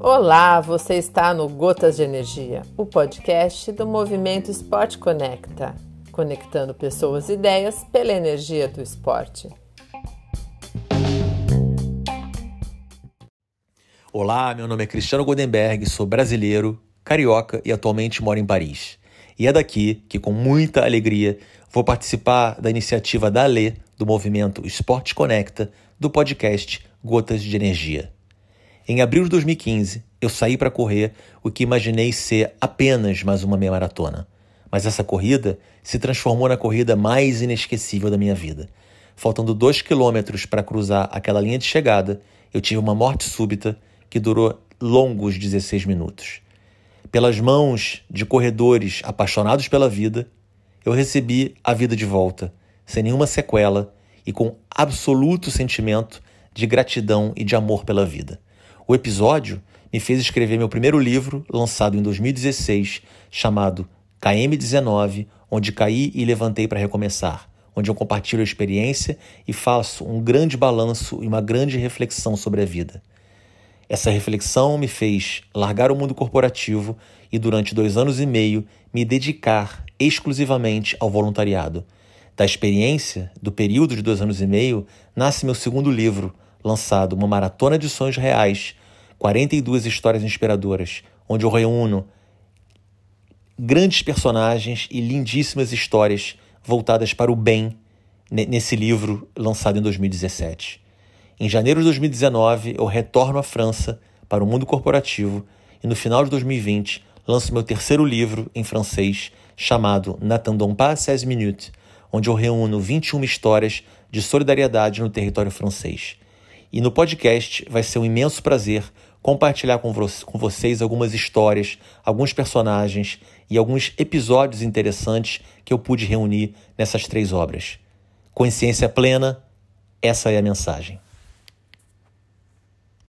Olá, você está no Gotas de Energia, o podcast do movimento Esporte Conecta, conectando pessoas e ideias pela energia do esporte. Olá, meu nome é Cristiano Goldenberg, sou brasileiro, carioca e atualmente moro em Paris. E é daqui que, com muita alegria, vou participar da iniciativa da Alê, do movimento Esporte Conecta, do podcast Gotas de Energia. Em abril de 2015, eu saí para correr o que imaginei ser apenas mais uma meia maratona. Mas essa corrida se transformou na corrida mais inesquecível da minha vida. Faltando dois quilômetros para cruzar aquela linha de chegada, eu tive uma morte súbita que durou longos 16 minutos. Pelas mãos de corredores apaixonados pela vida, eu recebi a vida de volta, sem nenhuma sequela e com absoluto sentimento de gratidão e de amor pela vida. O episódio me fez escrever meu primeiro livro, lançado em 2016, chamado KM19, onde caí e levantei para recomeçar, onde eu compartilho a experiência e faço um grande balanço e uma grande reflexão sobre a vida. Essa reflexão me fez largar o mundo corporativo e, durante dois anos e meio, me dedicar exclusivamente ao voluntariado. Da experiência do período de dois anos e meio, nasce meu segundo livro, lançado Uma Maratona de Sonhos Reais, 42 histórias inspiradoras, onde eu reúno grandes personagens e lindíssimas histórias voltadas para o bem nesse livro lançado em 2017. Em janeiro de 2019, eu retorno à França para o mundo corporativo e no final de 2020 lanço meu terceiro livro em francês chamado N'attendons pas 16 minutes, onde eu reúno 21 histórias de solidariedade no território francês. E no podcast vai ser um imenso prazer compartilhar com, vo com vocês algumas histórias, alguns personagens e alguns episódios interessantes que eu pude reunir nessas três obras. Consciência plena, essa é a mensagem.